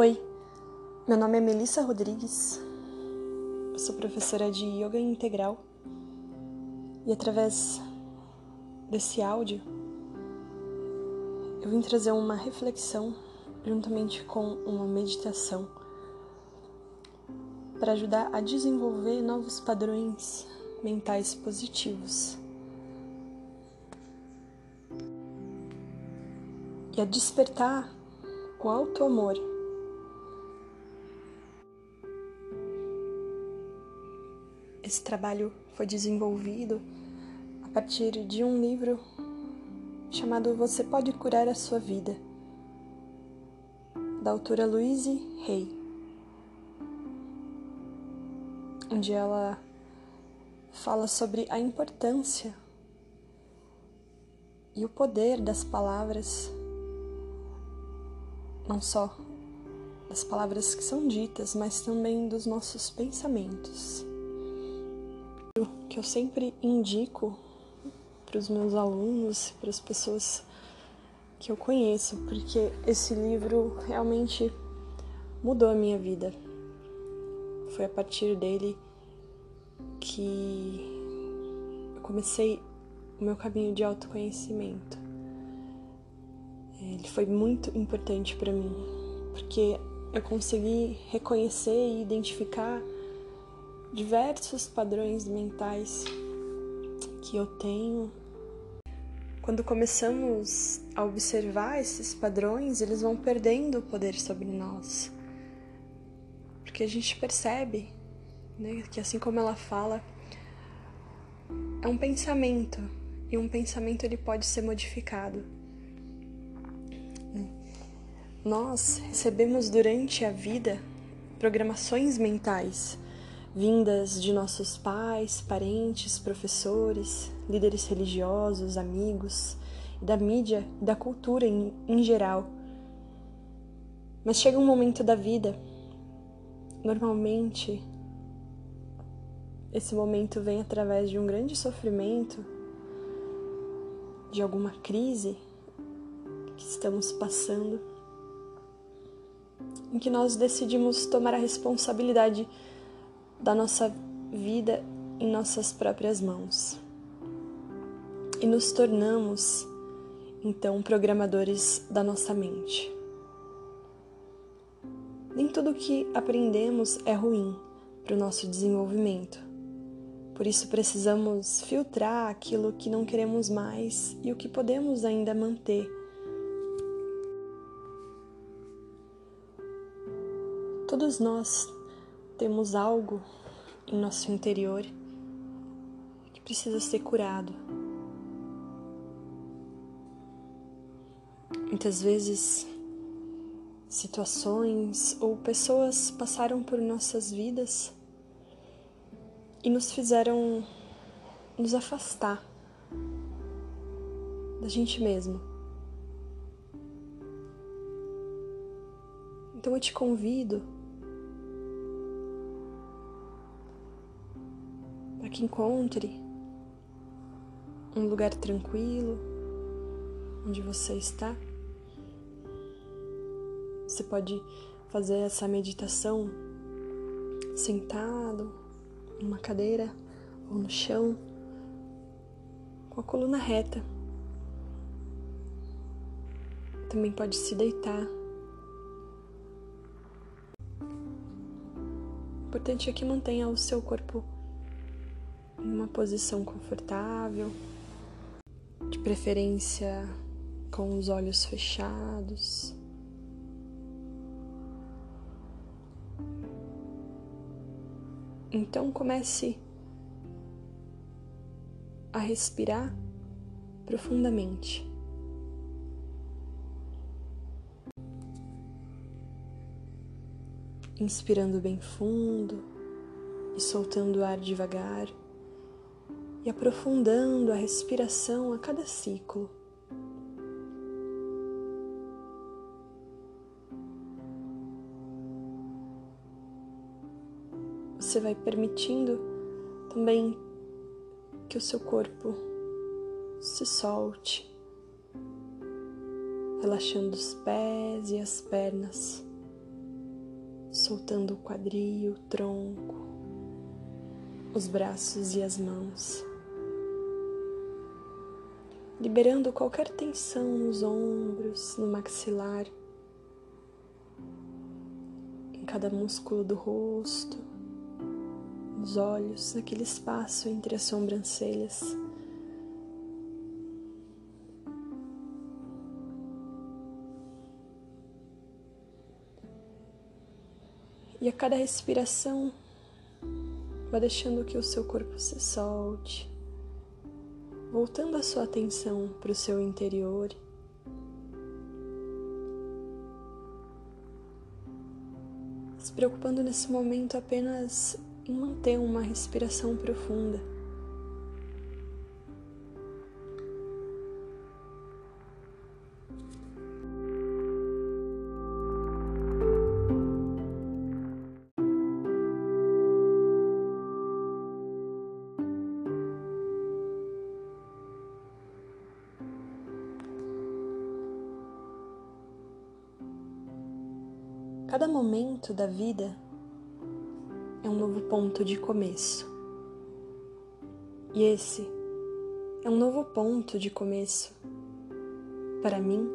Oi, meu nome é Melissa Rodrigues, eu sou professora de Yoga Integral e através desse áudio eu vim trazer uma reflexão juntamente com uma meditação para ajudar a desenvolver novos padrões mentais positivos e a despertar o alto amor. Esse trabalho foi desenvolvido a partir de um livro chamado Você Pode Curar a Sua Vida, da autora Louise Hay, onde ela fala sobre a importância e o poder das palavras, não só das palavras que são ditas, mas também dos nossos pensamentos que eu sempre indico para os meus alunos, para as pessoas que eu conheço, porque esse livro realmente mudou a minha vida. Foi a partir dele que eu comecei o meu caminho de autoconhecimento. Ele foi muito importante para mim, porque eu consegui reconhecer e identificar diversos padrões mentais que eu tenho. Quando começamos a observar esses padrões, eles vão perdendo o poder sobre nós. Porque a gente percebe né, que, assim como ela fala, é um pensamento e um pensamento ele pode ser modificado. Nós recebemos durante a vida programações mentais vindas de nossos pais, parentes, professores, líderes religiosos, amigos, da mídia e da cultura em, em geral. Mas chega um momento da vida, normalmente, esse momento vem através de um grande sofrimento, de alguma crise que estamos passando, em que nós decidimos tomar a responsabilidade da nossa vida em nossas próprias mãos. E nos tornamos, então, programadores da nossa mente. Nem tudo que aprendemos é ruim para o nosso desenvolvimento. Por isso precisamos filtrar aquilo que não queremos mais e o que podemos ainda manter. Todos nós temos algo em nosso interior que precisa ser curado. Muitas vezes, situações ou pessoas passaram por nossas vidas e nos fizeram nos afastar da gente mesmo. Então eu te convido que encontre um lugar tranquilo onde você está. Você pode fazer essa meditação sentado, numa cadeira ou no chão, com a coluna reta. Também pode se deitar. O importante é que mantenha o seu corpo uma posição confortável, de preferência com os olhos fechados. Então comece a respirar profundamente. Inspirando bem fundo e soltando o ar devagar e aprofundando a respiração a cada ciclo. Você vai permitindo também que o seu corpo se solte, relaxando os pés e as pernas. soltando o quadril, o tronco, os braços e as mãos, liberando qualquer tensão nos ombros, no maxilar, em cada músculo do rosto, nos olhos, naquele espaço entre as sobrancelhas. E a cada respiração, vá deixando que o seu corpo se solte, voltando a sua atenção para o seu interior. Se preocupando nesse momento apenas em manter uma respiração profunda. Momento da vida é um novo ponto de começo. E esse é um novo ponto de começo para mim,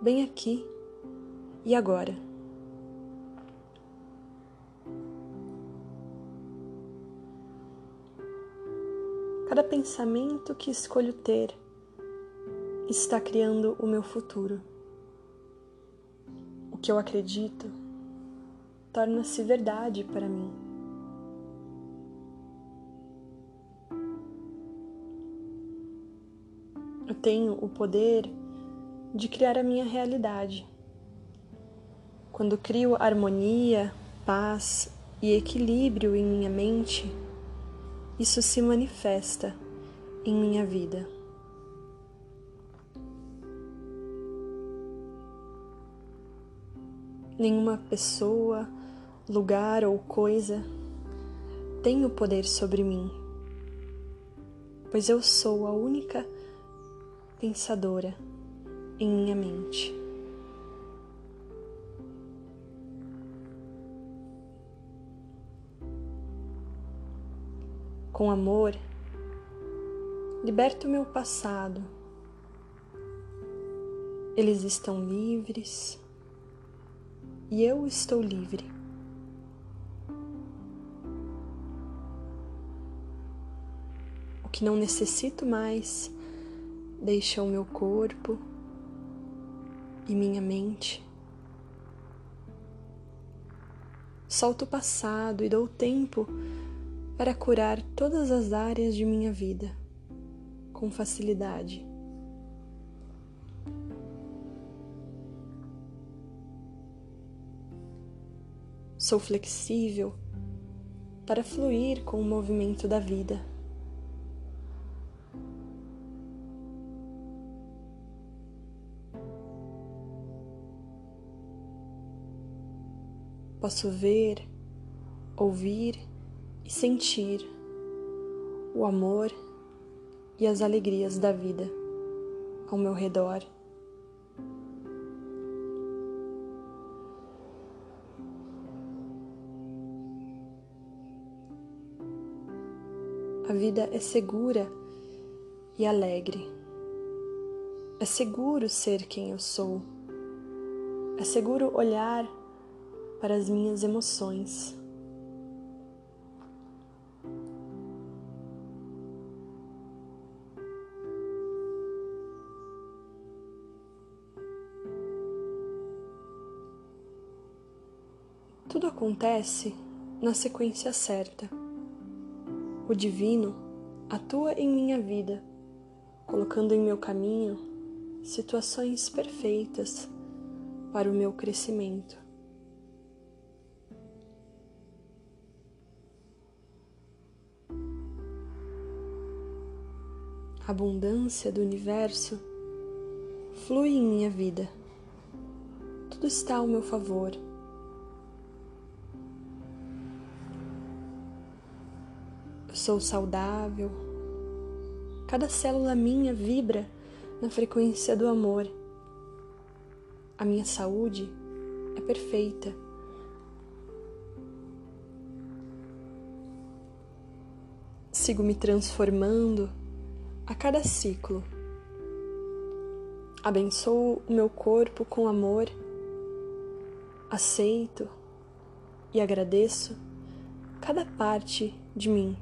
bem aqui e agora. Cada pensamento que escolho ter está criando o meu futuro o que eu acredito torna-se verdade para mim. Eu tenho o poder de criar a minha realidade. Quando crio harmonia, paz e equilíbrio em minha mente, isso se manifesta em minha vida. Nenhuma pessoa, lugar ou coisa tem o poder sobre mim, pois eu sou a única pensadora em minha mente. Com amor, liberto meu passado. Eles estão livres e eu estou livre. Que não necessito mais deixa o meu corpo e minha mente. Solto o passado e dou tempo para curar todas as áreas de minha vida com facilidade. Sou flexível para fluir com o movimento da vida. Posso ver, ouvir e sentir o amor e as alegrias da vida ao meu redor. A vida é segura e alegre. É seguro ser quem eu sou. É seguro olhar para as minhas emoções. Tudo acontece na sequência certa o divino atua em minha vida, colocando em meu caminho situações perfeitas para o meu crescimento. abundância do universo flui em minha vida. Tudo está ao meu favor. Eu sou saudável. Cada célula minha vibra na frequência do amor. A minha saúde é perfeita. Sigo me transformando a cada ciclo. Abençoo o meu corpo com amor, aceito e agradeço cada parte de mim.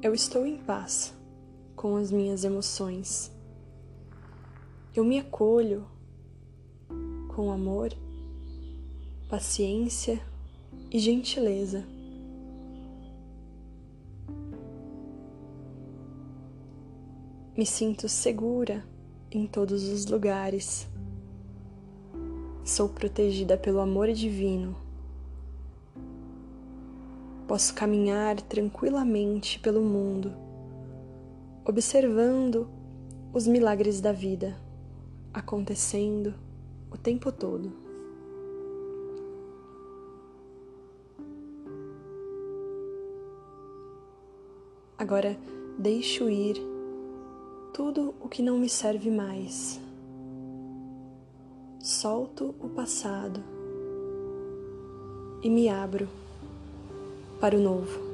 Eu estou em paz com as minhas emoções. Eu me acolho com amor, paciência e gentileza. Me sinto segura em todos os lugares. Sou protegida pelo amor divino. Posso caminhar tranquilamente pelo mundo, observando os milagres da vida acontecendo o tempo todo. Agora deixo ir tudo o que não me serve mais. Solto o passado e me abro para o novo.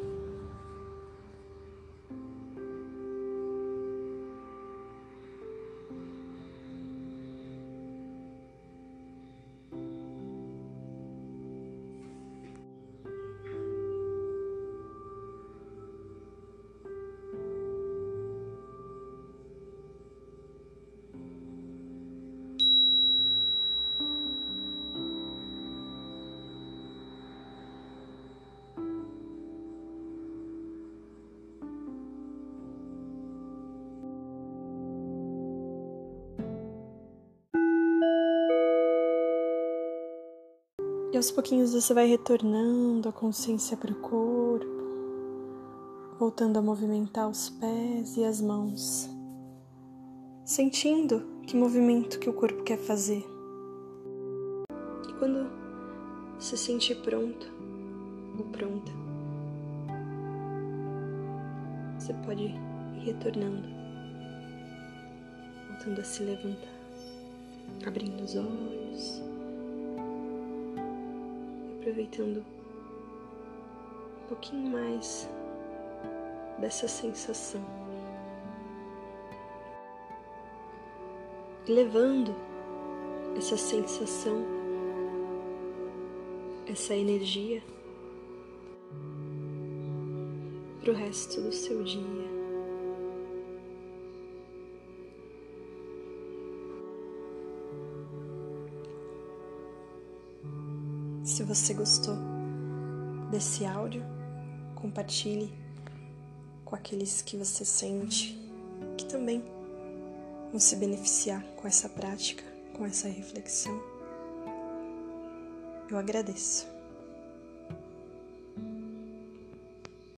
Aos pouquinhos você vai retornando a consciência para o corpo, voltando a movimentar os pés e as mãos, sentindo que movimento que o corpo quer fazer. E quando se sentir pronto ou pronta, você pode ir retornando, voltando a se levantar, abrindo os olhos aproveitando um pouquinho mais dessa sensação. E levando essa sensação, essa energia para o resto do seu dia. Se você gostou desse áudio, compartilhe com aqueles que você sente que também vão se beneficiar com essa prática, com essa reflexão. Eu agradeço.